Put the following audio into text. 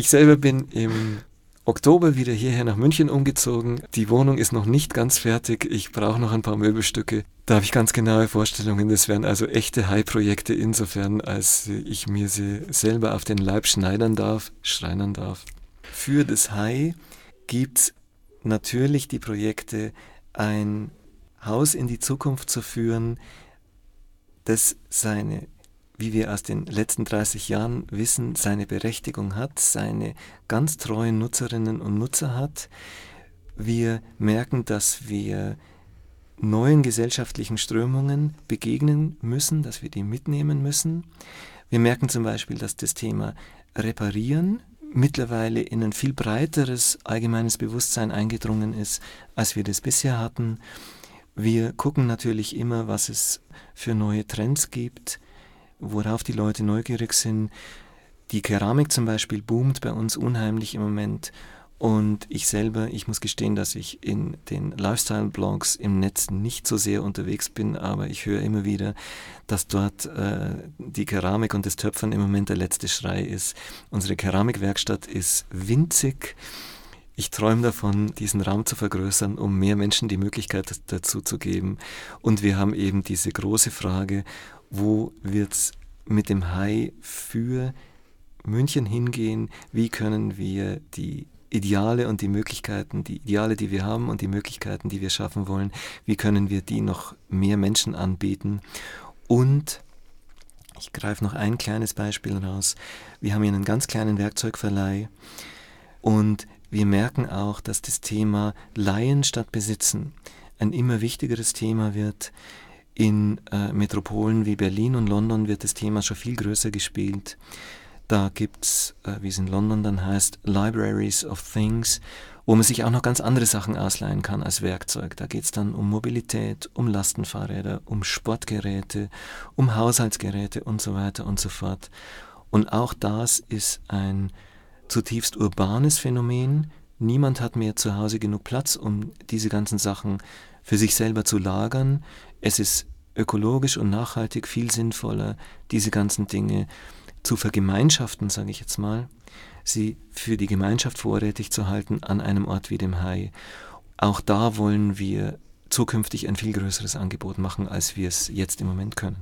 Ich selber bin im Oktober wieder hierher nach München umgezogen. Die Wohnung ist noch nicht ganz fertig. Ich brauche noch ein paar Möbelstücke. Da habe ich ganz genaue Vorstellungen. Das wären also echte High-Projekte insofern, als ich mir sie selber auf den Leib schneidern darf, schreinern darf. Für das High gibt es natürlich die Projekte, ein Haus in die Zukunft zu führen, das seine wie wir aus den letzten 30 Jahren wissen, seine Berechtigung hat, seine ganz treuen Nutzerinnen und Nutzer hat. Wir merken, dass wir neuen gesellschaftlichen Strömungen begegnen müssen, dass wir die mitnehmen müssen. Wir merken zum Beispiel, dass das Thema Reparieren mittlerweile in ein viel breiteres allgemeines Bewusstsein eingedrungen ist, als wir das bisher hatten. Wir gucken natürlich immer, was es für neue Trends gibt worauf die Leute neugierig sind. Die Keramik zum Beispiel boomt bei uns unheimlich im Moment. Und ich selber, ich muss gestehen, dass ich in den Lifestyle-Blogs im Netz nicht so sehr unterwegs bin, aber ich höre immer wieder, dass dort äh, die Keramik und das Töpfern im Moment der letzte Schrei ist. Unsere Keramikwerkstatt ist winzig. Ich träume davon, diesen Raum zu vergrößern, um mehr Menschen die Möglichkeit dazu zu geben. Und wir haben eben diese große Frage, wo wird es mit dem Hai für München hingehen? Wie können wir die Ideale und die Möglichkeiten, die Ideale, die wir haben und die Möglichkeiten, die wir schaffen wollen, wie können wir die noch mehr Menschen anbieten? Und ich greife noch ein kleines Beispiel raus. Wir haben hier einen ganz kleinen Werkzeugverleih und wir merken auch, dass das Thema Leihen statt Besitzen ein immer wichtigeres Thema wird. In äh, Metropolen wie Berlin und London wird das Thema schon viel größer gespielt. Da gibt es, äh, wie es in London dann heißt, Libraries of Things, wo man sich auch noch ganz andere Sachen ausleihen kann als Werkzeug. Da geht es dann um Mobilität, um Lastenfahrräder, um Sportgeräte, um Haushaltsgeräte und so weiter und so fort. Und auch das ist ein zutiefst urbanes Phänomen. Niemand hat mehr zu Hause genug Platz, um diese ganzen Sachen für sich selber zu lagern. Es ist ökologisch und nachhaltig viel sinnvoller, diese ganzen Dinge zu vergemeinschaften, sage ich jetzt mal, sie für die Gemeinschaft vorrätig zu halten an einem Ort wie dem Hai. Auch da wollen wir zukünftig ein viel größeres Angebot machen, als wir es jetzt im Moment können.